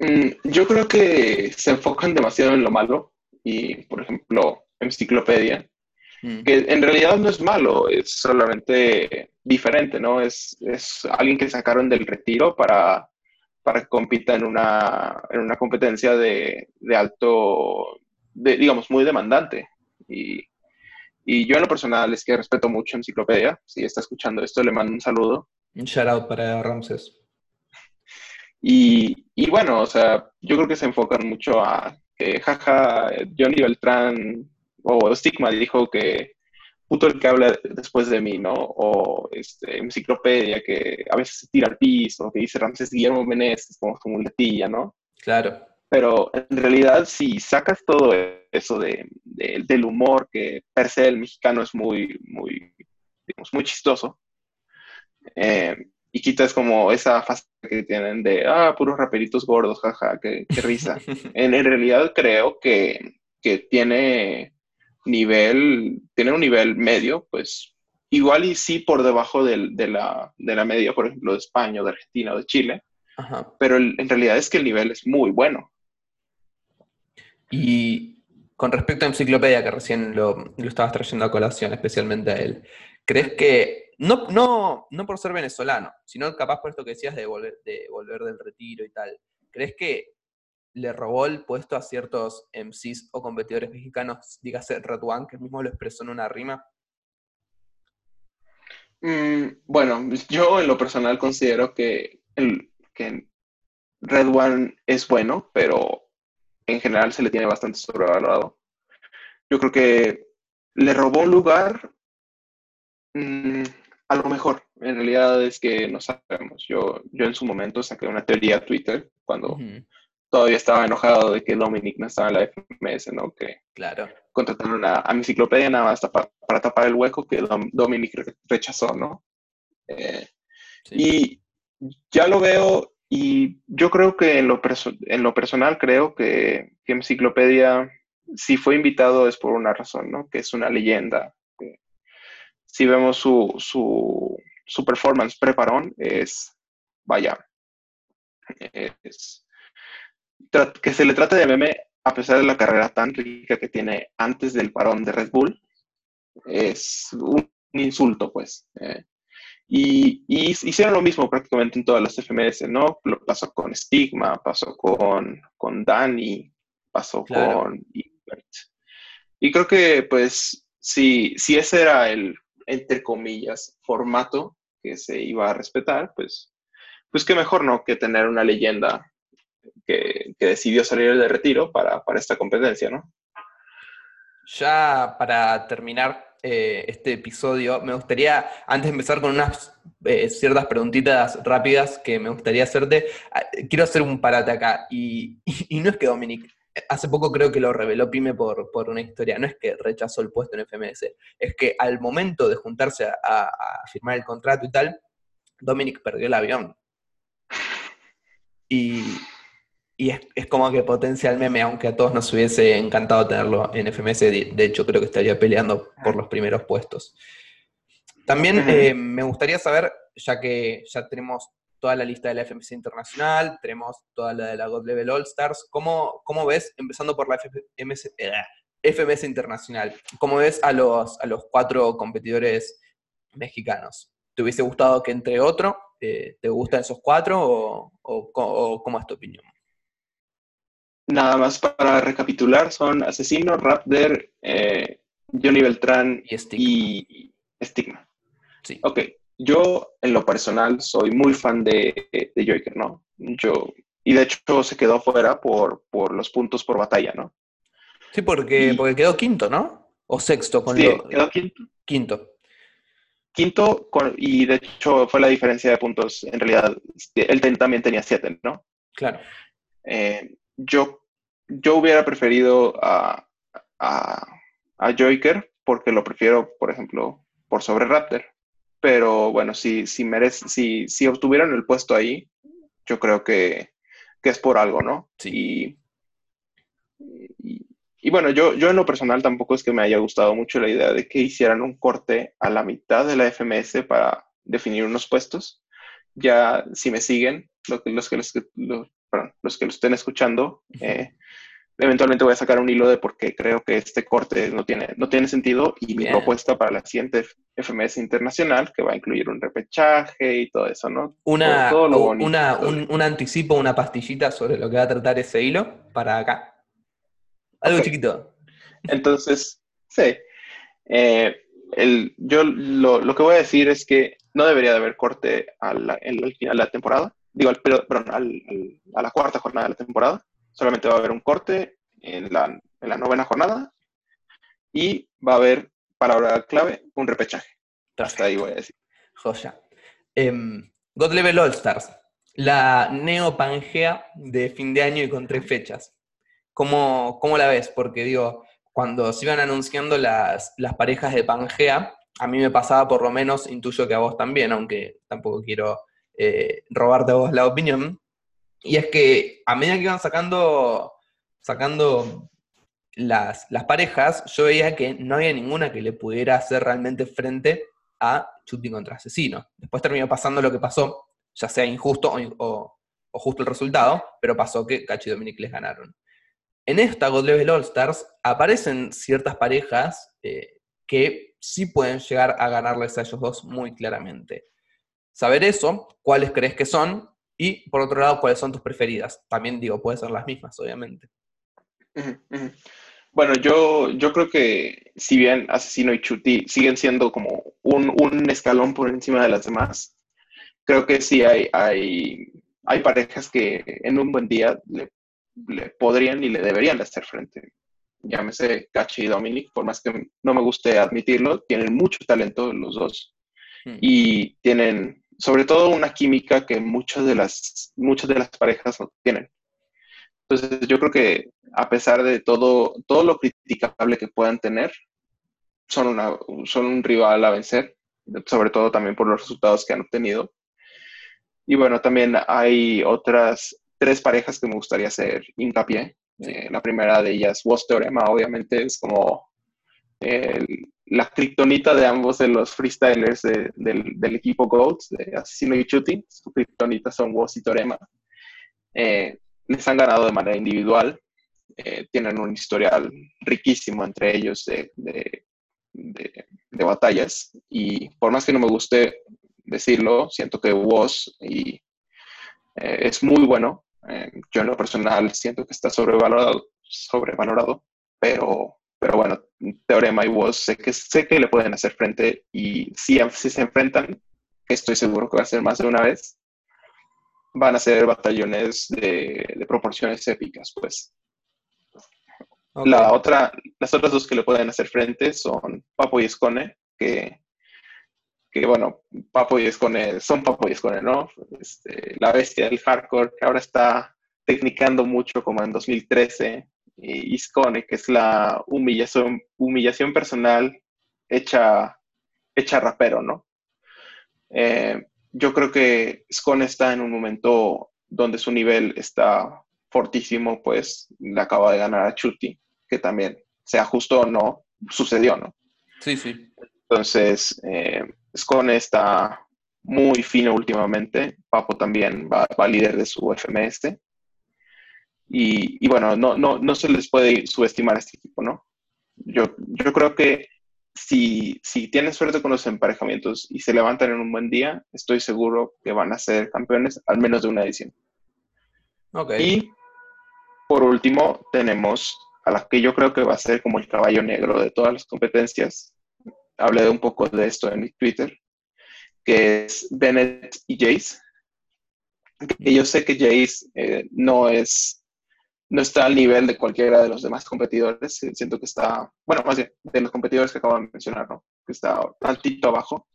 Mm, yo creo que se enfocan demasiado en lo malo y, por ejemplo, Enciclopedia Mm. que en realidad no es malo, es solamente diferente, ¿no? Es, es alguien que sacaron del retiro para, para que compita en una, en una competencia de, de alto, de, digamos, muy demandante. Y, y, yo en lo personal es que respeto mucho Enciclopedia. Si está escuchando esto, le mando un saludo. Un shout out para Ramses. Y, y bueno, o sea, yo creo que se enfocan mucho a que, jaja, Johnny Beltrán o Stigma dijo que puto el que habla después de mí, ¿no? O este, enciclopedia que a veces se tira al piso, que dice Ramses Guillermo Meneses como su muletilla, ¿no? Claro. Pero en realidad, si sacas todo eso de, del humor, que per se el mexicano es muy, muy, digamos, muy chistoso, eh, y quitas como esa fase que tienen de, ah, puros raperitos gordos, jaja, qué, qué risa. en, en, realidad creo que, que tiene nivel, tiene un nivel medio, pues igual y sí por debajo de, la, media, por ejemplo, de España, de Argentina o de Chile, pero en realidad es que el nivel es muy bueno. Y con respecto a Enciclopedia, que recién lo, estabas trayendo a colación, especialmente a él, ¿crees que, no, no, no por ser venezolano, sino capaz por esto que decías de volver, de volver del retiro y tal, ¿crees que le robó el puesto a ciertos MCs o competidores mexicanos, dígase Red One, que mismo lo expresó en una rima? Mm, bueno, yo en lo personal considero que, el, que Red One es bueno, pero en general se le tiene bastante sobrevalorado. Yo creo que le robó lugar, mm, a lo mejor, en realidad es que no sabemos. Yo, yo en su momento saqué una teoría a Twitter cuando todavía estaba enojado de que Dominic no estaba en la FMS, ¿no? Que claro. contrataron a, a mi enciclopedia nada más para tapar el hueco que Dominic rechazó, ¿no? Eh, Y ya lo veo y yo creo que en lo, en lo personal creo que, que Enciclopedia, si fue invitado es por una razón, ¿no? Que es una leyenda. Si vemos su, su, su performance preparón, es, vaya, es, que se le trate de meme a pesar de la carrera tan rica que tiene antes del parón de Red Bull, es un insulto, pues. Eh. y, hicieron lo mismo prácticamente en todas las FMS, ¿no? Lo pasó con Stigma, pasó con, con Dani, pasó con Y creo que, pues, si, si ese era el, entre comillas, formato que se iba a respetar, pues, pues qué mejor, ¿no? Que tener una leyenda que, decidió salir de retiro para, esta competencia, ¿no? Ya para terminar eh, este episodio, me gustaría, antes de empezar con unas eh, ciertas preguntitas rápidas que me gustaría hacerte, ah, quiero hacer un parate acá. Y, no es que Dominic, hace poco creo que lo reveló Pime por, por, una historia, no es que rechazó el puesto en FMS, es que al momento de juntarse a firmar el contrato y tal, Dominic perdió el avión. Y, y es, como que potencia el meme, aunque a todos nos hubiese encantado tenerlo en FMS, de, hecho creo que estaría peleando por los primeros puestos. También eh, me gustaría saber, ya que ya tenemos toda la lista de la FMS Internacional, tenemos toda la de la God Level All Stars, ¿cómo, cómo ves, empezando por la FMS, FMS Internacional, cómo ves a los, a los cuatro competidores mexicanos? ¿Te hubiese gustado que entre otro? Eh, ¿Te gustan esos cuatro o, o cómo es tu opinión? Nada más para recapitular, son Asesino, Raptor, eh, Johnny Beltrán y Stigma. Sí. Ok, yo en lo personal soy muy fan de, de Joker, ¿no? Yo, y de hecho se quedó fuera por, por los puntos por batalla, ¿no? Sí, porque, porque quedó quinto, ¿no? O sexto con sí, quedó quinto. Quinto. Quinto, y de hecho fue la diferencia de puntos. En realidad, él también tenía siete, ¿no? Claro. Eh, yo, yo hubiera preferido a, a, Joker porque lo prefiero, por ejemplo, por sobre Raptor. Pero bueno, si, si, merece, si, si obtuvieron el puesto ahí, yo creo que, es por algo, ¿no? Sí. Y, y, bueno, yo, yo en lo personal tampoco es que me haya gustado mucho la idea de que hicieran un corte a la mitad de la FMS para definir unos puestos. Ya, si me siguen, los, los que, los, los, los que lo estén escuchando, eh, eventualmente voy a sacar un hilo de por qué creo que este corte no tiene, no tiene sentido y mi propuesta para la siguiente FMS internacional, que va a incluir un repechaje y todo eso, ¿no? Una, una un, anticipo, una pastillita sobre lo que va a tratar ese hilo para acá. Algo chiquito. Entonces, sí. Eh, el, yo lo, lo, que voy a decir es que no debería de haber corte al, final de la temporada digo, al, perdón, a la cuarta jornada de la temporada. Solamente va a haber un corte en la, novena jornada y va a haber, palabra clave, un repechaje. Hasta ahí voy a decir. Joya. Em, God Level All Stars, la neo-pangea de fin de año y con tres fechas. ¿Cómo, ¿Cómo, la ves? Porque digo, cuando se iban anunciando las, las parejas de Pangea, a mí me pasaba por lo menos, intuyo que a vos también, aunque tampoco quiero eh, robarte vos la opinión. Y es que a medida que iban sacando, sacando las, parejas, yo veía que no había ninguna que le pudiera hacer realmente frente a Chuti contra Asesino. Después terminó pasando lo que pasó, ya sea injusto o, justo el resultado, pero pasó que Cacho y Dominic les ganaron. En esta God Level All Stars aparecen ciertas parejas eh, que sí pueden llegar a ganarles a ellos dos muy claramente. Saber eso, cuáles crees que son, y por otro lado, cuáles son tus preferidas. También digo, pueden ser las mismas, obviamente. Bueno, yo, yo creo que si bien Asesino y Chuti siguen siendo como un, escalón por encima de las demás, creo que sí hay, hay, hay parejas que en un buen día le, podrían y le deberían hacer frente. Llámese Cachi y Dominic, por más que no me guste admitirlo, tienen mucho talento los dos. Hmm. Y tienen sobre todo una química que muchas de las, muchas de las parejas no tienen. Entonces yo creo que a pesar de todo, todo lo criticable que puedan tener, son, una, son un rival a vencer, sobre todo también por los resultados que han obtenido. y bueno, también hay otras tres parejas que me gustaría hacer hincapié. Eh, la primera de ellas, Was Teorema, obviamente es como la kriptonita de ambos de los freestylers del, equipo GOATS, de Asesino y Chuti. Su kriptonita son Was y Teorema. Eh, les han ganado de manera individual. Eh, tienen un historial riquísimo entre ellos de, batallas. Y por más que no me guste decirlo, siento que Was y, eh, es muy bueno. Yo en lo personal siento que está sobrevalorado, sobrevalorado pero, pero bueno, Teorema y Was sé que, sé que le pueden hacer frente y si, si se enfrentan, estoy seguro que va a ser más de una vez, van a ser batallones de, proporciones épicas, pues. La otra, las otras dos que le pueden hacer frente son Papo y Escone, que, que bueno, Papo y Escone son Papo y Escone, ¿no? Este, la bestia del hardcore, que ahora está tecnicando mucho como en 2013, y Iscone, que es la humillación, humillación personal hecha, hecha rapero, ¿no? Eh, yo creo que Scone está en un momento donde su nivel está fortísimo, pues le acaba de ganar a Chuti, que también, sea justo o no, sucedió, ¿no? Sí, sí. Entonces, eh, Scone está muy fino últimamente. Papo también va, va líder de su FMS. Y, y, bueno, no, no, no se les puede subestimar a este equipo, ¿no? Yo, yo creo que si, si tienen suerte con los emparejamientos y se levantan en un buen día, estoy seguro que van a ser campeones al menos de una edición. Y por último, tenemos a la que yo creo que va a ser como el caballo negro de todas las competencias. Hablé un poco de esto en mi Twitter, que es Bennett y Jace. Que yo sé que Jace eh, no es no está al nivel de cualquiera de los demás competidores. Siento que está, bueno, más bien, de los competidores que acabo de mencionar, ¿no? Que está tantito abajo.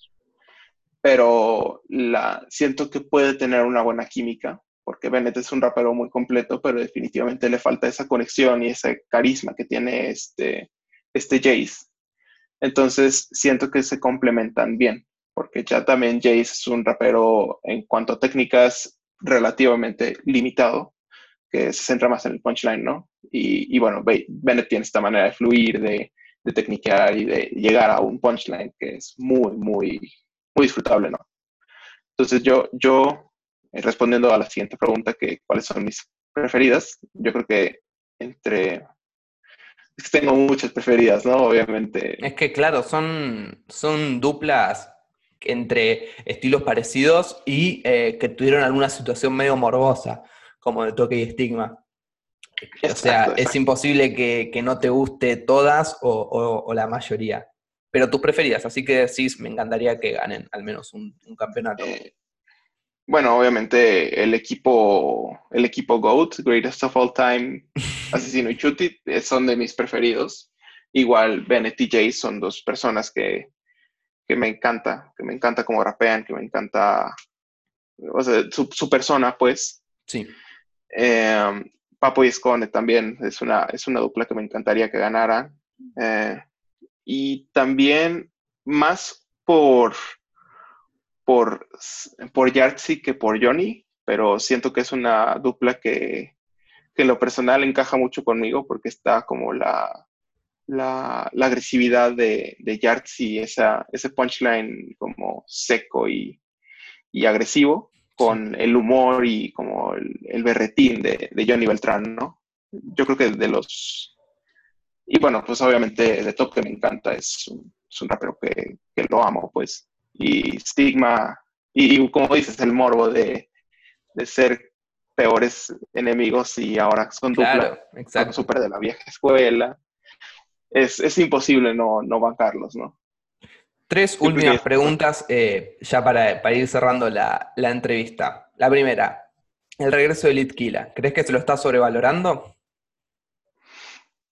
Pero la, siento que puede tener una buena química, porque Bennett es un rapero muy completo, pero definitivamente le falta esa conexión y ese carisma que tiene este, este Jace. Entonces, siento que se complementan bien, porque ya también Jace es un rapero en cuanto a técnicas relativamente limitado, que se centra más en el punchline, ¿no? Y, y bueno, Bennett tiene esta manera de fluir, de, de tecniquear y de llegar a un punchline que es muy, muy, muy disfrutable, ¿no? Entonces yo, yo eh, respondiendo a la siguiente pregunta, que cuáles son mis preferidas, yo creo que entre... Es que tengo muchas preferidas, ¿no? Obviamente. Es que claro, son, son duplas entre estilos parecidos y eh, que tuvieron alguna situación medio morbosa como de toque y estigma. o sea, es imposible que, no te guste todas o, la mayoría. Pero tus preferidas, así que decís, me encantaría que ganen al menos un, campeonato. Eh, bueno, obviamente el equipo, el equipo GOAT, Greatest of All Time, Asesino y Chuti, eh, son de mis preferidos. Igual Bennett y Jay son dos personas que, que me encanta, que me encanta cómo rapean, que me encanta o sea, su, su persona, pues. Sí. Eh, Papo y Escone también es una, es una dupla que me encantaría que ganara. Eh, y también más por, por, por que por Johnny, pero siento que es una dupla que, que en lo personal encaja mucho conmigo porque está como la, la, la agresividad de, de Yartzi, esa, ese punchline como seco y, y agresivo con el humor y como el, berretín de, Johnny Beltrán, ¿no? Yo creo que de los... Y bueno, pues obviamente de Top que me encanta, es un, es un rapero que, que, lo amo, pues. Y Stigma, y, como dices, el morbo de, de, ser peores enemigos y ahora son claro, dupla, súper de la vieja escuela. Es, es imposible no, no bancarlos, ¿no? Tres últimas preguntas eh, ya para, ir cerrando la, entrevista. La primera, el regreso de Litkila. ¿Crees que se lo está sobrevalorando?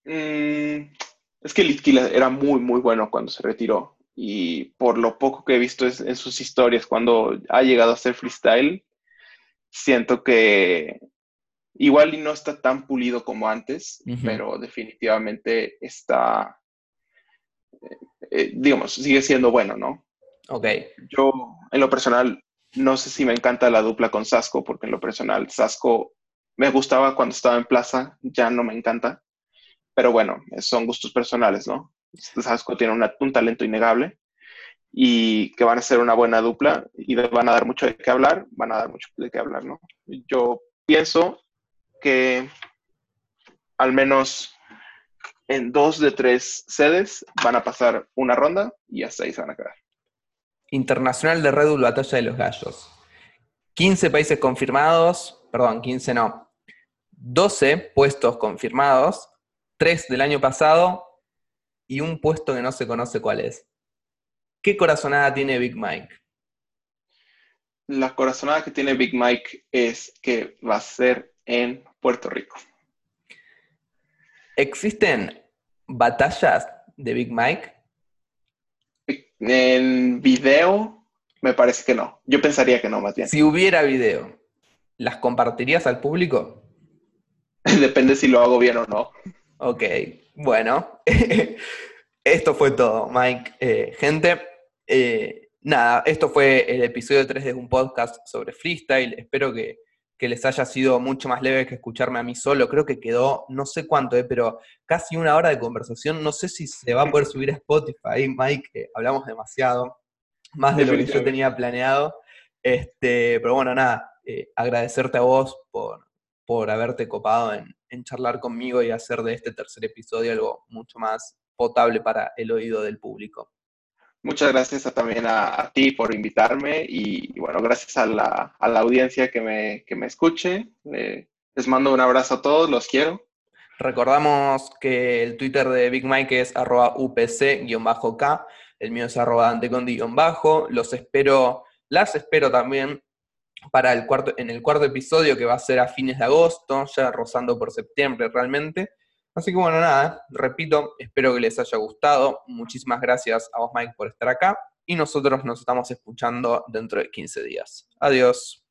Mm, es que Litkila era muy, muy bueno cuando se retiró. Y por lo poco que he visto en sus historias, cuando ha llegado a ser freestyle, siento que igual y no está tan pulido como antes, pero definitivamente está eh, digamos, sigue siendo bueno, ¿no? Ok. Yo, en lo personal, no sé si me encanta la dupla con Sasco, porque en lo personal, Sasco me gustaba cuando estaba en plaza, ya no me encanta. Pero bueno, son gustos personales, ¿no? Sasco tiene un talento innegable y que van a ser una buena dupla y van a dar mucho de qué hablar, van a dar mucho de qué hablar, ¿no? Yo pienso que al menos en dos de tres sedes van a pasar una ronda y hasta ahí se van a quedar. Internacional de Red Bull Batalla de los Gallos. 15 países confirmados, perdón, 15 no. 12 puestos confirmados, 3 del año pasado y un puesto que no se conoce cuál es. ¿Qué corazonada tiene Big Mike? La corazonada que tiene Big Mike es que va a ser en Puerto Rico. ¿Existen batallas de Big Mike? En video, me parece que no. Yo pensaría que no, más bien. Si hubiera video, ¿las compartirías al público? Depende si lo hago bien o no. Ok, bueno. Esto fue todo, Mike. Eh, gente, eh, nada, esto fue el episodio 3 de un podcast sobre freestyle. Espero que, les haya sido mucho más leve que escucharme a mí solo. Creo que quedó, no sé cuánto, eh, pero casi una hora de conversación. No sé si se va a poder subir a Spotify, Mike. hablamos demasiado, más de lo que yo tenía planeado. Este, pero bueno, nada, eh, agradecerte a vos por, por haberte copado en, en charlar conmigo y hacer de este tercer episodio algo mucho más potable para el oído del público. Muchas gracias también a, ti por invitarme y, bueno, gracias a la, audiencia que me, me escuche. les mando un abrazo a todos, los quiero. Recordamos que el Twitter de Big Mike es arroba upc-k, el mío es arroba antecondi-bajo. Los espero, las espero también para el cuarto, en el cuarto episodio que va a ser a fines de agosto, ya rozando por septiembre realmente. Así que bueno, nada, repito, espero que les haya gustado. Muchísimas gracias a vos, Mike, por estar acá. Y nosotros nos estamos escuchando dentro de 15 días. Adiós.